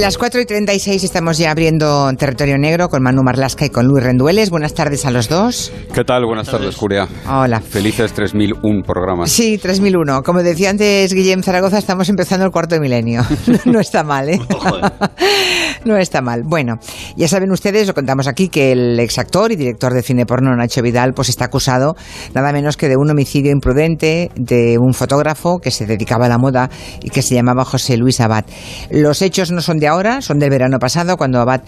Las 4 y 36 estamos ya abriendo territorio negro con Manu Marlasca y con Luis Rendueles. Buenas tardes a los dos. ¿Qué tal? Buenas tardes, Julia. Hola. Felices 3001 programas. Sí, 3001. Como decía antes Guillem Zaragoza, estamos empezando el cuarto milenio. no está mal, ¿eh? no está mal. Bueno, ya saben ustedes, lo contamos aquí, que el exactor y director de cine porno Nacho Vidal pues está acusado nada menos que de un homicidio imprudente de un fotógrafo que se dedicaba a la moda y que se llamaba José Luis Abad. Los hechos no son de ahora, son del verano pasado, cuando Abad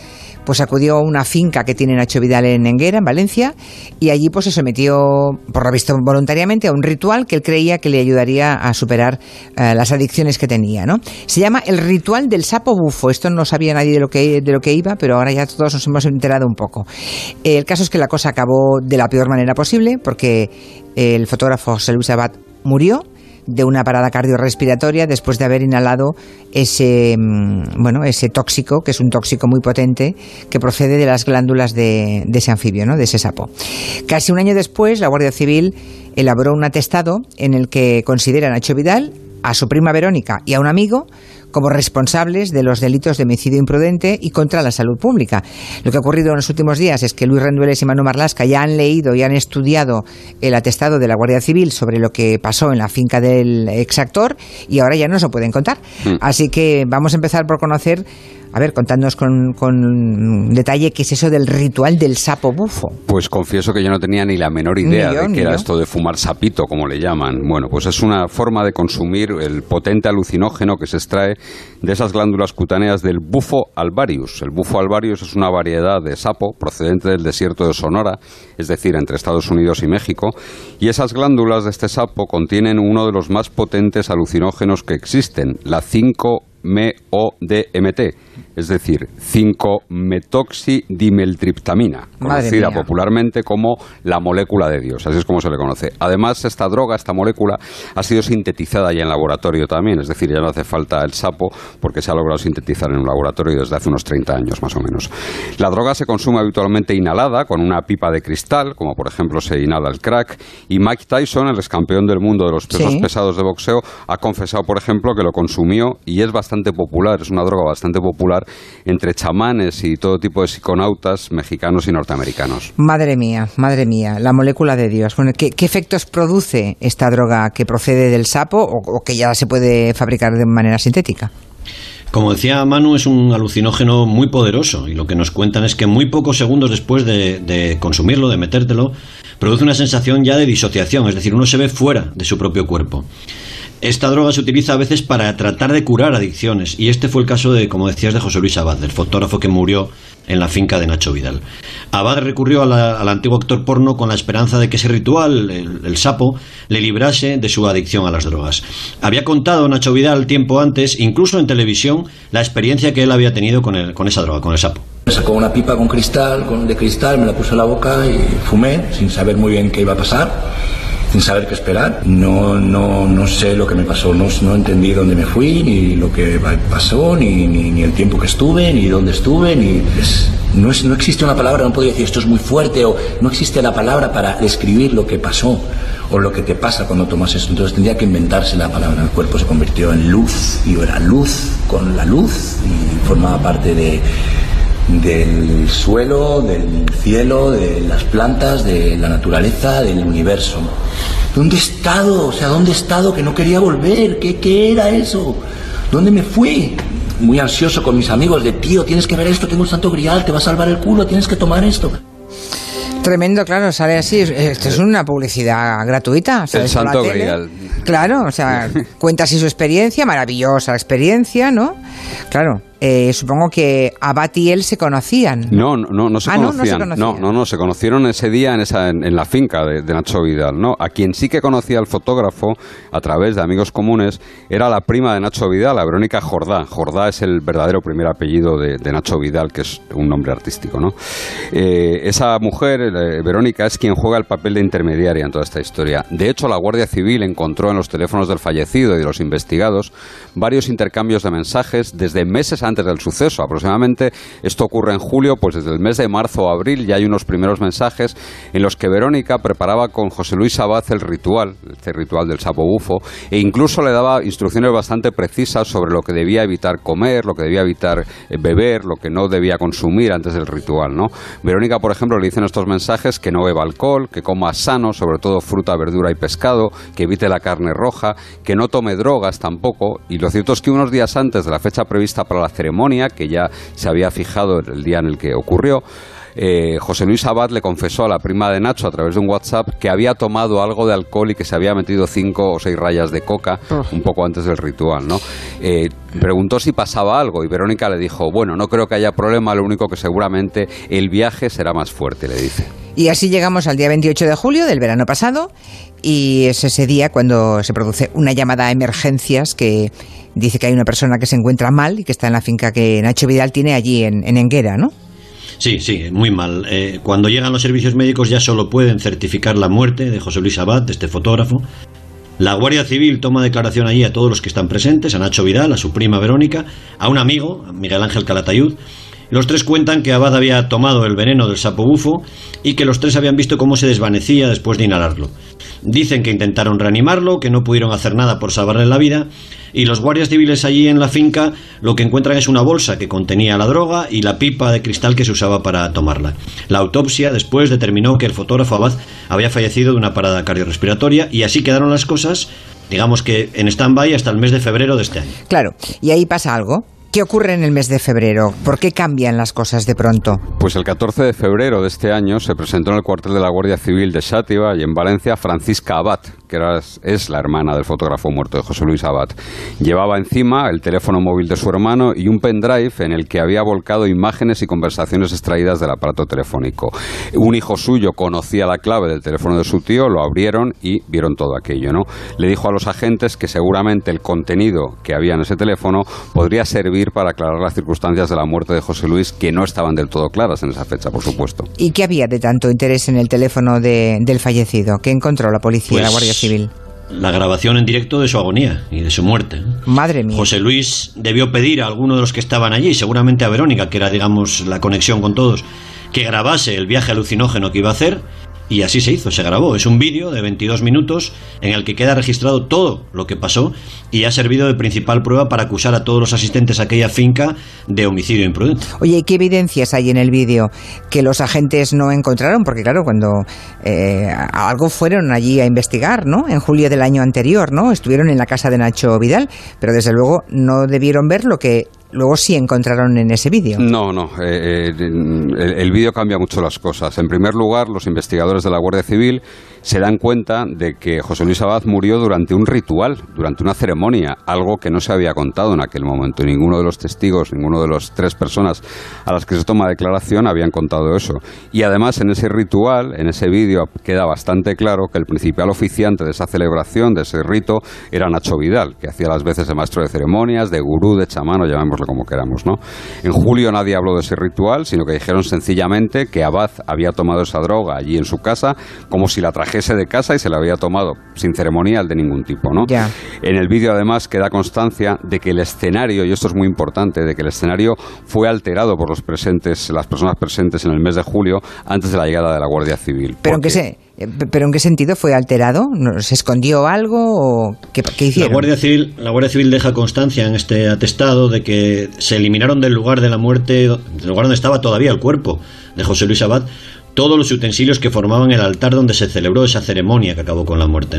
pues acudió a una finca que tiene Nacho Vidal en Enguera, en Valencia, y allí pues se sometió, por lo visto voluntariamente, a un ritual que él creía que le ayudaría a superar eh, las adicciones que tenía, ¿no? Se llama el ritual del sapo bufo. Esto no sabía nadie de lo que, de lo que iba, pero ahora ya todos nos hemos enterado un poco. El caso es que la cosa acabó de la peor manera posible, porque el fotógrafo José Luis Abad murió de una parada cardiorrespiratoria después de haber inhalado ese, mm, bueno, ese tóxico, que es un tóxico muy potente, que procede de las glándulas de, de ese anfibio, ¿no? de ese sapo. Casi un año después, la Guardia Civil elaboró un atestado en el que considera a Nacho Vidal, a su prima Verónica y a un amigo como responsables de los delitos de homicidio imprudente y contra la salud pública. Lo que ha ocurrido en los últimos días es que Luis Rendueles y Manu Marlasca ya han leído y han estudiado el atestado de la Guardia Civil sobre lo que pasó en la finca del exactor y ahora ya no se pueden contar. Mm. Así que vamos a empezar por conocer a ver, contadnos con, con, detalle qué es eso del ritual del sapo bufo. Pues confieso que yo no tenía ni la menor idea de qué era esto de fumar sapito, como le llaman. Bueno, pues es una forma de consumir el potente alucinógeno que se extrae de esas glándulas cutáneas del bufo alvarius. El bufo alvarius es una variedad de sapo procedente del desierto de Sonora, es decir, entre Estados Unidos y México, y esas glándulas de este sapo contienen uno de los más potentes alucinógenos que existen, la 5 MODMT, es decir, 5-metoxidimeltriptamina, conocida popularmente como la molécula de Dios, así es como se le conoce. Además, esta droga, esta molécula, ha sido sintetizada ya en laboratorio también, es decir, ya no hace falta el sapo porque se ha logrado sintetizar en un laboratorio desde hace unos 30 años más o menos. La droga se consume habitualmente inhalada con una pipa de cristal, como por ejemplo se inhala el crack, y Mike Tyson, el ex campeón del mundo de los pesos pesados de boxeo, ha confesado, por ejemplo, que lo consumió y es bastante popular, es una droga bastante popular entre chamanes y todo tipo de psiconautas mexicanos y norteamericanos. Madre mía, madre mía, la molécula de Dios. Bueno, ¿qué, efectos produce esta droga que procede del sapo o, que ya se puede fabricar de manera sintética? Como decía Manu, es un alucinógeno muy poderoso y lo que nos cuentan es que muy pocos segundos después de, de, consumirlo, de metértelo, produce una sensación ya de disociación, es decir, uno se ve fuera de su propio cuerpo. Esta droga se utiliza a veces para tratar de curar adicciones y este fue el caso de, como decías, de José Luis Abad, del fotógrafo que murió en la finca de Nacho Vidal. Abad recurrió al antiguo actor porno con la esperanza de que ese ritual, el, sapo, le librase de su adicción a las drogas. Había contado Nacho Vidal tiempo antes, incluso en televisión, la experiencia que él había tenido con, con esa droga, con el sapo. Me sacó una pipa con cristal, de cristal, me la puso en la boca y fumé sin saber muy bien qué iba a pasar sin saber qué esperar. No, no, no sé lo que me pasó, no, no entendí dónde me fui, ni lo que pasó, ni, ni, el tiempo que estuve, ni dónde estuve, ni... no, es, no existe una palabra, no podría decir esto es muy fuerte, o no existe la palabra para describir lo que pasó, o lo que te pasa cuando tomas eso. Entonces tendría que inventarse la palabra. El cuerpo se convirtió en luz, y era luz con la luz, y formaba parte de del suelo, del cielo, de las plantas, de la naturaleza, del universo. ¿Dónde he estado? O sea, ¿dónde he estado que no quería volver? ¿Qué, qué era eso? ¿Dónde me fui? Muy ansioso con mis amigos de, tío, tienes que ver esto, tengo un santo grial, te va a salvar el culo, tienes que tomar esto. Tremendo, claro, sale así. Esto es una publicidad gratuita. El santo grial. Claro, o sea, cuenta así su experiencia, maravillosa experiencia, ¿no? Claro, eh, supongo que Abad y él se conocían. No, no, no, se, ah, conocían. No, no, no, se conocieron ese día en, esa, en, la finca de, Nacho Vidal. ¿no? A quien sí que conocía el fotógrafo a través de amigos comunes era la prima de Nacho Vidal, la Verónica Jordá. Jordá es el verdadero primer apellido de, Nacho Vidal, que es un nombre artístico. ¿no? Eh, esa mujer, eh, Verónica, es quien juega el papel de intermediaria en toda esta historia. De hecho, la Guardia Civil encontró en los teléfonos del fallecido y de los investigados varios intercambios de mensajes desde meses antes del suceso. Aproximadamente esto ocurre en julio, pues desde el mes de marzo o abril ya hay unos primeros mensajes en los que Verónica preparaba con José Luis Abad el ritual, este ritual del sapo bufo, e incluso le daba instrucciones bastante precisas sobre lo que debía evitar comer, lo que debía evitar eh, beber, lo que no debía consumir antes del ritual, ¿no? Verónica, por ejemplo, le dice en estos mensajes que no beba alcohol, que coma sano, sobre todo fruta, verdura y pescado, que evite la carne roja, que no tome drogas tampoco, y lo cierto es que unos días antes de la fecha prevista para la ceremonia, que ya se había fijado el día en el que ocurrió, eh, José Luis Abad le confesó a la prima de Nacho a través de un WhatsApp que había tomado algo de alcohol y que se había metido cinco o seis rayas de coca un poco antes del ritual, ¿no? Eh, preguntó si pasaba algo y Verónica le dijo, bueno, no creo que haya problema, lo único que seguramente el viaje será más fuerte, le dice. Y así llegamos al día 28 de julio del verano pasado y es ese día cuando se produce una llamada a emergencias que dice que hay una persona que se encuentra mal y que está en la finca que Nacho Vidal tiene allí en, en Enguera, ¿no? Sí, sí, muy mal. Eh, cuando llegan los servicios médicos ya solo pueden certificar la muerte de José Luis Abad, de este fotógrafo. La Guardia Civil toma declaración allí a todos los que están presentes, a Nacho Vidal, a su prima Verónica, a un amigo, Miguel Ángel Calatayud. Los tres cuentan que Abad había tomado el veneno del sapo bufo y que los tres habían visto cómo se desvanecía después de inhalarlo. Dicen que intentaron reanimarlo, que no pudieron hacer nada por salvarle la vida y los guardias civiles allí en la finca lo que encuentran es una bolsa que contenía la droga y la pipa de cristal que se usaba para tomarla. La autopsia después determinó que el fotógrafo Abad había fallecido de una parada cardiorrespiratoria y así quedaron las cosas, digamos que en stand-by hasta el mes de febrero de este año. Claro, y ahí pasa algo. ¿Qué ocurre en el mes de febrero? ¿Por qué cambian las cosas de pronto? Pues el 14 de febrero de este año se presentó en el cuartel de la Guardia Civil de Sátiva y en Valencia Francisca Abad, que es la hermana del fotógrafo muerto de José Luis Abad. Llevaba encima el teléfono móvil de su hermano y un pendrive en el que había volcado imágenes y conversaciones extraídas del aparato telefónico. Un hijo suyo conocía la clave del teléfono de su tío, lo abrieron y vieron todo aquello. ¿no? Le dijo a los agentes que seguramente el contenido que había en ese teléfono podría servir para aclarar las circunstancias de la muerte de José Luis, que no estaban del todo claras en esa fecha, por supuesto. ¿Y qué había de tanto interés en el teléfono del fallecido? ¿Qué encontró la policía y la pues Guardia la grabación en directo de su agonía y de su muerte. Madre mía. José Luis debió pedir a alguno de los que estaban allí, seguramente a Verónica, que era, digamos, la conexión con todos, que grabase el viaje alucinógeno que iba a hacer y así se hizo, se grabó. Es un vídeo de 22 minutos en el que queda registrado todo lo que pasó y ha servido de principal prueba para acusar a todos los asistentes a aquella finca de homicidio imprudente. Oye, ¿qué evidencias hay en el vídeo que los agentes no encontraron? Porque claro, cuando eh, algo fueron allí a investigar, ¿no? En julio del año anterior, ¿no? Estuvieron en la casa de Nacho Vidal, pero desde luego no debieron ver lo que luego sí encontraron en ese vídeo. No, no. Eh, eh, el, vídeo cambia mucho las cosas. En primer lugar, los investigadores de la Guardia Civil se dan cuenta de que José Luis Abad murió durante un ritual, durante una ceremonia, algo que no se había contado en aquel momento. Ninguno de los testigos, ninguno de las tres personas a las que se toma declaración habían contado eso. Y además, en ese ritual, en ese vídeo, queda bastante claro que el principal oficiante de esa celebración, de ese rito, era Nacho Vidal, que hacía las veces de maestro de ceremonias, de gurú, de chamán, o como queramos, ¿no? En julio nadie habló de ese ritual, sino que dijeron sencillamente que Abad había tomado esa droga allí en su casa, como si la trajese de casa y se la había tomado sin ceremonial de ningún tipo, ¿no? En el vídeo además queda constancia de que el escenario, y esto es muy importante, de que el escenario fue alterado por los presentes, las personas presentes en el mes de julio antes de la llegada de la Guardia Civil. Pero se eh, ¿Pero en qué sentido fue alterado? ¿Se escondió algo o qué, hicieron? La Guardia, Civil, la Guardia Civil deja constancia en este atestado de que se eliminaron del lugar de la muerte, del lugar donde estaba todavía el cuerpo de José Luis Abad, todos los utensilios que formaban el altar donde se celebró esa ceremonia que acabó con la muerte.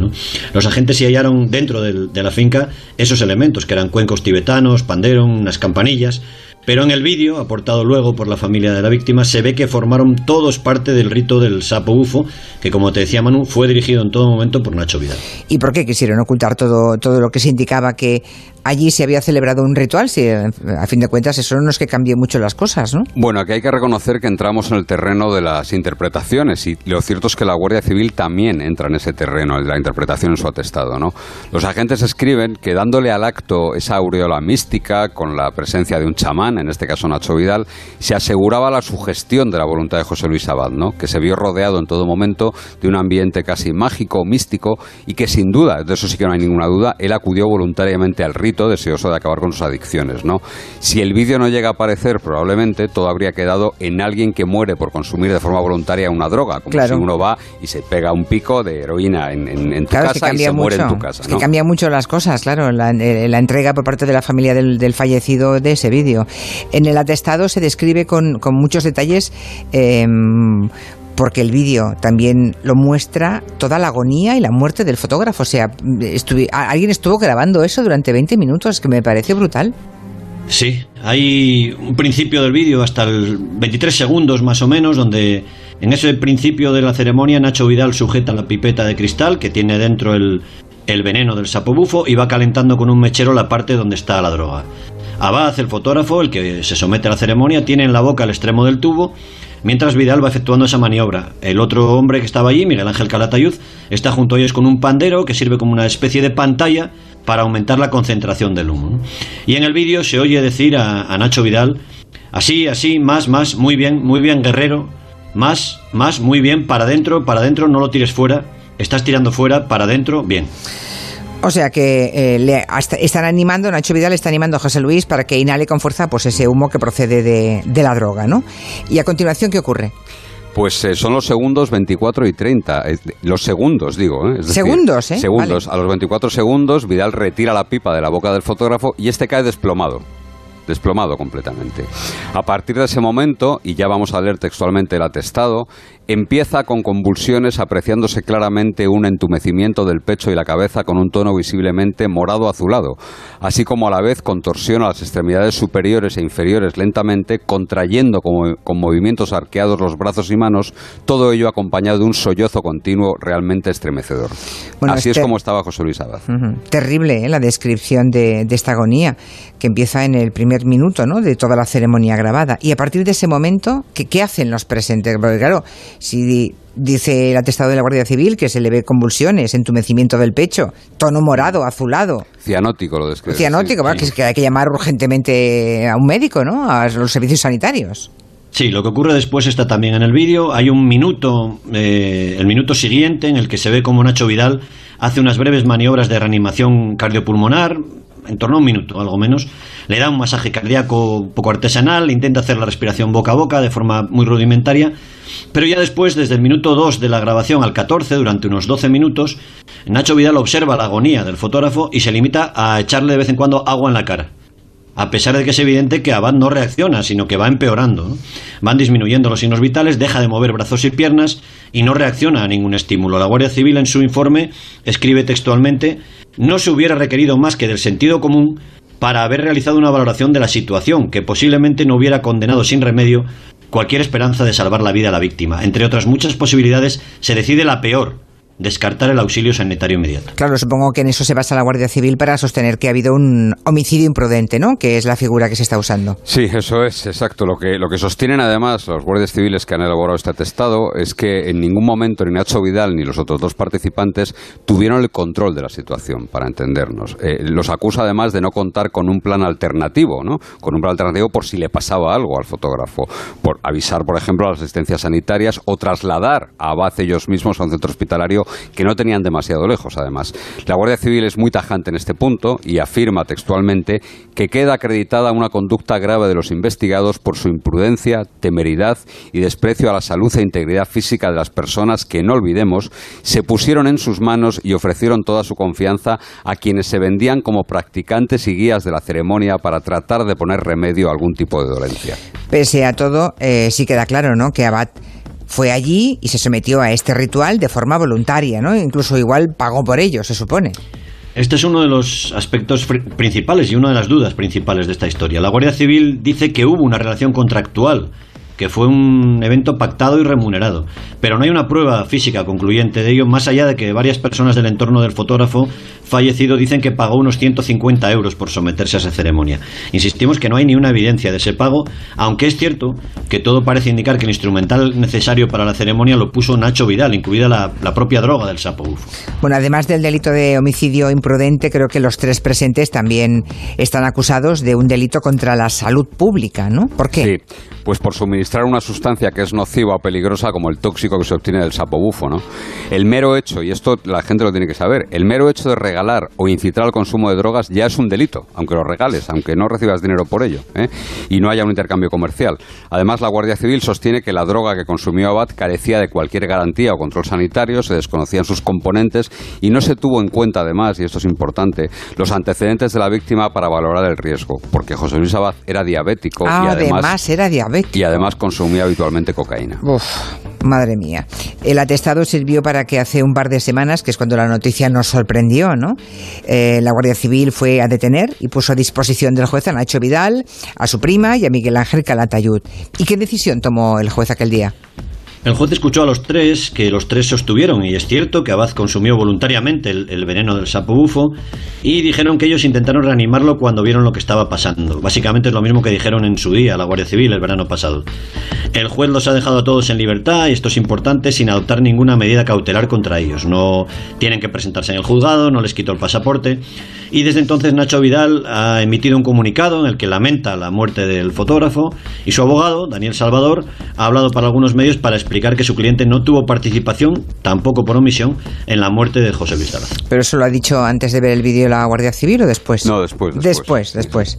Los agentes se hallaron dentro de la finca esos elementos, que eran cuencos tibetanos, pandero, unas campanillas, pero en el vídeo, aportado luego por la familia de la víctima, se ve que formaron todos parte del rito del sapo UFO, que como te decía Manu, fue dirigido en todo momento por Nacho Vidal. ¿Y por qué quisieron ocultar todo, todo lo que se indicaba que allí se había celebrado un ritual? Si a fin de cuentas eso no es que cambie mucho las cosas, ¿no? Bueno, aquí hay que reconocer que entramos en el terreno de las interpretaciones y lo cierto es que la Guardia Civil también entra en ese terreno, de la interpretación en su atestado, ¿no? Los agentes escriben que dándole al acto esa aureola mística con la presencia de un chamán, en este caso Nacho Vidal, se aseguraba la sugestión de la voluntad de José Luis Abad, ¿no? que se vio rodeado en todo momento de un ambiente casi mágico, místico, y que sin duda, de eso sí que no hay ninguna duda, él acudió voluntariamente al rito deseoso de acabar con sus adicciones, ¿no? Si el vídeo no llega a aparecer, probablemente todo habría quedado en alguien que muere por consumir de forma voluntaria una droga, como si uno va y se pega un pico de heroína en, tu casa y se muere en tu casa. que cambia mucho las cosas, claro, la, eh, entrega por parte de la familia del, fallecido de ese vídeo. En el atestado se describe con, muchos detalles em, porque el vídeo también lo muestra toda la agonía y la muerte del fotógrafo. O sea, alguien estuvo grabando eso durante 20 minutos, que me parece brutal. Sí, hay un principio del vídeo hasta el 23 segundos más o menos, donde en ese principio de la ceremonia Nacho Vidal sujeta la pipeta de cristal que tiene dentro el, el veneno del sapo bufo y va calentando con un mechero la parte donde está la droga. Abad, el fotógrafo, el que se somete a la ceremonia, tiene en la boca el extremo del tubo mientras Vidal va efectuando esa maniobra. El otro hombre que estaba allí, Miguel Ángel Calatayud, está junto a ellos con un pandero que sirve como una especie de pantalla para aumentar la concentración del humo. Y en el vídeo se oye decir a, Nacho Vidal, así, así, más, más, muy bien, muy bien, guerrero, más, más, muy bien, para adentro, para adentro, no lo tires fuera, estás tirando fuera, para adentro, bien. O sea que eh, le están animando, Nacho Vidal está animando a José Luis para que inhale con fuerza pues ese humo que procede de, la droga, ¿no? Y a continuación, ¿qué ocurre? Pues eh, son los segundos 24 y 30. Los segundos, digo. ¿eh? segundos, ¿eh? Segundos. A los 24 segundos, Vidal retira la pipa de la boca del fotógrafo y este cae desplomado desplomado completamente. A partir de ese momento, y ya vamos a leer textualmente el atestado, Empieza con convulsiones, apreciándose claramente un entumecimiento del pecho y la cabeza con un tono visiblemente morado azulado, así como a la vez contorsiona las extremidades superiores e inferiores lentamente, contrayendo con, movimientos arqueados los brazos y manos, todo ello acompañado de un sollozo continuo realmente estremecedor. así es como estaba José Luis Abad. Terrible ¿eh? la descripción de, esta agonía, que empieza en el primer minuto ¿no? de toda la ceremonia grabada. Y a partir de ese momento, ¿qué, qué hacen los presentes? Porque claro, si dice el atestado de la Guardia Civil que se le ve convulsiones, entumecimiento del pecho, tono morado, azulado. Cianótico lo describe. Cianótico, Que, hay que llamar urgentemente a un médico, ¿no? A los servicios sanitarios. Sí, lo que ocurre después está también en el vídeo. Hay un minuto, eh, el minuto siguiente, en el que se ve como Nacho Vidal hace unas breves maniobras de reanimación cardiopulmonar, en torno a un minuto, algo menos. Le da un masaje cardíaco poco artesanal, intenta hacer la respiración boca a boca de forma muy rudimentaria, pero ya después, desde el minuto 2 de la grabación al 14, durante unos 12 minutos, Nacho Vidal observa la agonía del fotógrafo y se limita a echarle de vez en cuando agua en la cara. A pesar de que es evidente que Abad no reacciona, sino que va empeorando. Van disminuyendo los signos vitales, deja de mover brazos y piernas y no reacciona a ningún estímulo. La Guardia Civil en su informe escribe textualmente no se hubiera requerido más que del sentido común para haber realizado una valoración de la situación que posiblemente no hubiera condenado sin remedio cualquier esperanza de salvar la vida a la víctima. Entre otras muchas posibilidades, se decide la peor, descartar el auxilio sanitario inmediato. Claro, supongo que en eso se basa la Guardia Civil para sostener que ha habido un homicidio imprudente, ¿no? Que es la figura que se está usando. Sí, eso es exacto. Lo que, lo que sostienen además los guardias civiles que han elaborado este atestado es que en ningún momento ni Nacho Vidal ni los otros dos participantes tuvieron el control de la situación, para entendernos. Eh, los acusa además de no contar con un plan alternativo, ¿no? Con un plan alternativo por si le pasaba algo al fotógrafo, por avisar, por ejemplo, a las asistencias sanitarias o trasladar a Abad ellos mismos a un centro hospitalario que no tenían demasiado lejos, además. La Guardia Civil es muy tajante en este punto y afirma textualmente que queda acreditada una conducta grave de los investigados por su imprudencia, temeridad y desprecio a la salud e integridad física de las personas que, no olvidemos, se pusieron en sus manos y ofrecieron toda su confianza a quienes se vendían como practicantes y guías de la ceremonia para tratar de poner remedio a algún tipo de dolencia. Pese a todo, eh, sí queda claro ¿no? que Abad fue allí y se sometió a este ritual de forma voluntaria, ¿no? Incluso igual pagó por ello, se supone. Este es uno de los aspectos principales y una de las dudas principales de esta historia. La Guardia Civil dice que hubo una relación contractual que fue un evento pactado y remunerado. Pero no hay una prueba física concluyente de ello, más allá de que varias personas del entorno del fotógrafo fallecido dicen que pagó unos 150 euros por someterse a esa ceremonia. Insistimos que no hay ni una evidencia de ese pago, aunque es cierto que todo parece indicar que el instrumental necesario para la ceremonia lo puso Nacho Vidal, incluida la, propia droga del sapo bufo. Bueno, además del delito de homicidio imprudente, creo que los tres presentes también están acusados de un delito contra la salud pública, ¿no? ¿Por qué? Sí, pues por suministrar suministrar una sustancia que es nociva o peligrosa como el tóxico que se obtiene del sapo bufo. ¿no? El mero hecho, y esto la gente lo tiene que saber, el mero hecho de regalar o incitar al consumo de drogas ya es un delito, aunque lo regales, aunque no recibas dinero por ello, ¿eh? y no haya un intercambio comercial. Además, la Guardia Civil sostiene que la droga que consumió Abad carecía de cualquier garantía o control sanitario, se desconocían sus componentes y no se tuvo en cuenta, además, y esto es importante, los antecedentes de la víctima para valorar el riesgo, porque José Luis Abad era diabético y además, era diabético. Y además consumía habitualmente cocaína. Uf, madre mía. El atestado sirvió para que hace un par de semanas, que es cuando la noticia nos sorprendió, ¿no? Eh, la Guardia Civil fue a detener y puso a disposición del juez a Nacho Vidal, a su prima y a Miguel Ángel Calatayud. ¿Y qué decisión tomó el juez aquel día? El juez escuchó a los tres, que los tres sostuvieron, y es cierto que Abad consumió voluntariamente el, veneno del sapo bufo, y dijeron que ellos intentaron reanimarlo cuando vieron lo que estaba pasando. Básicamente es lo mismo que dijeron en su día a la Guardia Civil el verano pasado. El juez los ha dejado a todos en libertad, y esto es importante, sin adoptar ninguna medida cautelar contra ellos. No tienen que presentarse en el juzgado, no les quitó el pasaporte, y desde entonces Nacho Vidal ha emitido un comunicado en el que lamenta la muerte del fotógrafo, y su abogado, Daniel Salvador, ha hablado para algunos medios para explicar explicar que su cliente no tuvo participación, tampoco por omisión, en la muerte de José Luis. ¿Pero eso lo ha dicho antes de ver el vídeo de la Guardia Civil o después? No, después. Después, después.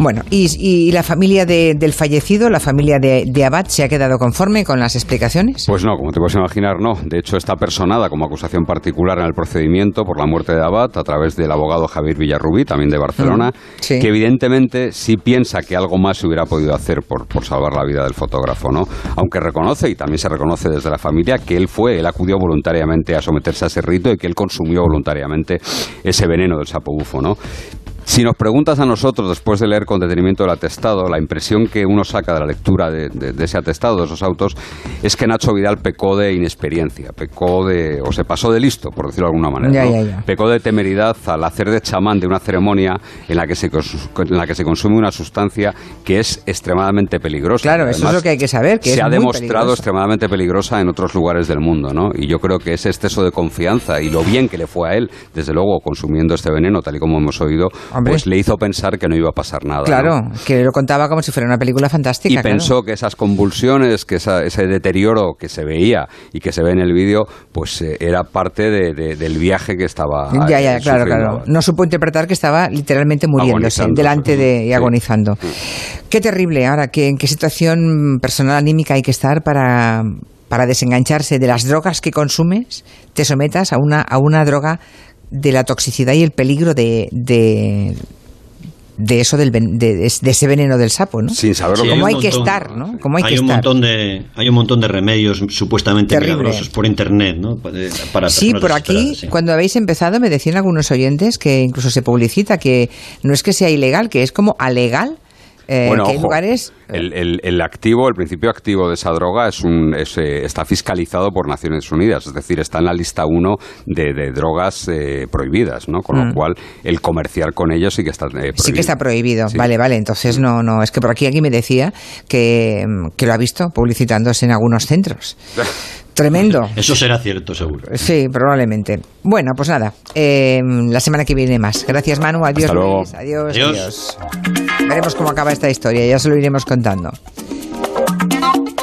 Bueno, y, la familia del fallecido, la familia de, Abad, se ha quedado conforme con las explicaciones? Pues no, como te puedes imaginar, no. De hecho, está personada como acusación particular en el procedimiento por la muerte de Abad a través del abogado Javier Villarrubí, también de Barcelona, mm, que evidentemente sí piensa que algo más se hubiera podido hacer por, por salvar la vida del fotógrafo, ¿no? Aunque reconoce y también se reconoce desde la familia que él fue, él acudió voluntariamente a someterse a ese rito y que él consumió voluntariamente ese veneno del sapo bufo, ¿no? Si nos preguntas a nosotros, después de leer con detenimiento el atestado, la impresión que uno saca de la lectura de, ese atestado, de esos autos, es que Nacho Vidal pecó de inexperiencia, pecó de, o se pasó de listo, por decirlo de alguna manera. Pecó de temeridad al hacer de chamán de una ceremonia en la que se, en la que se consume una sustancia que es extremadamente peligrosa. Claro, eso es lo que hay que saber. Que se ha demostrado extremadamente peligrosa en otros lugares del mundo, ¿no? Y yo creo que ese exceso de confianza y lo bien que le fue a él, desde luego, consumiendo este veneno, tal y como hemos oído, pues le hizo pensar que no iba a pasar nada. Claro, que lo contaba como si fuera una película fantástica. Y pensó que esas convulsiones, que ese deterioro que se veía y que se ve en el vídeo, pues eh, era parte del viaje que estaba. Ya, ya, claro, claro. No supo interpretar que estaba literalmente muriéndose delante de y agonizando. Qué terrible. Ahora, ¿qué, ¿en qué situación personal anímica hay que estar para para desengancharse de las drogas que consumes, te sometas a una, a una droga de la toxicidad y el peligro de, de, eso del de, ese veneno del sapo, ¿no? Sin saberlo. cómo hay, que estar, ¿no? hay, hay un montón de hay un montón de remedios supuestamente milagrosos por internet, ¿no? Para sí, por aquí cuando habéis empezado me decían algunos oyentes que incluso se publicita que no es que sea ilegal, que es como alegal eh, bueno, el, activo, el principio activo de esa droga es un, eh, está fiscalizado por Naciones Unidas, es decir, está en la lista 1 de, drogas eh, prohibidas, ¿no? Con lo mm. cual el comerciar con ellos sí que está prohibido. Sí que está prohibido, vale, vale. Entonces no, no, es que por aquí aquí me decía que, que lo ha visto publicitándose en algunos centros. Tremendo. Eso será cierto, seguro. Sí, probablemente. Bueno, pues nada, em, la semana que viene más. Gracias, Manu. Adiós, Luis. adiós, adiós. Veremos cómo acaba esta historia, ya se lo iremos contando.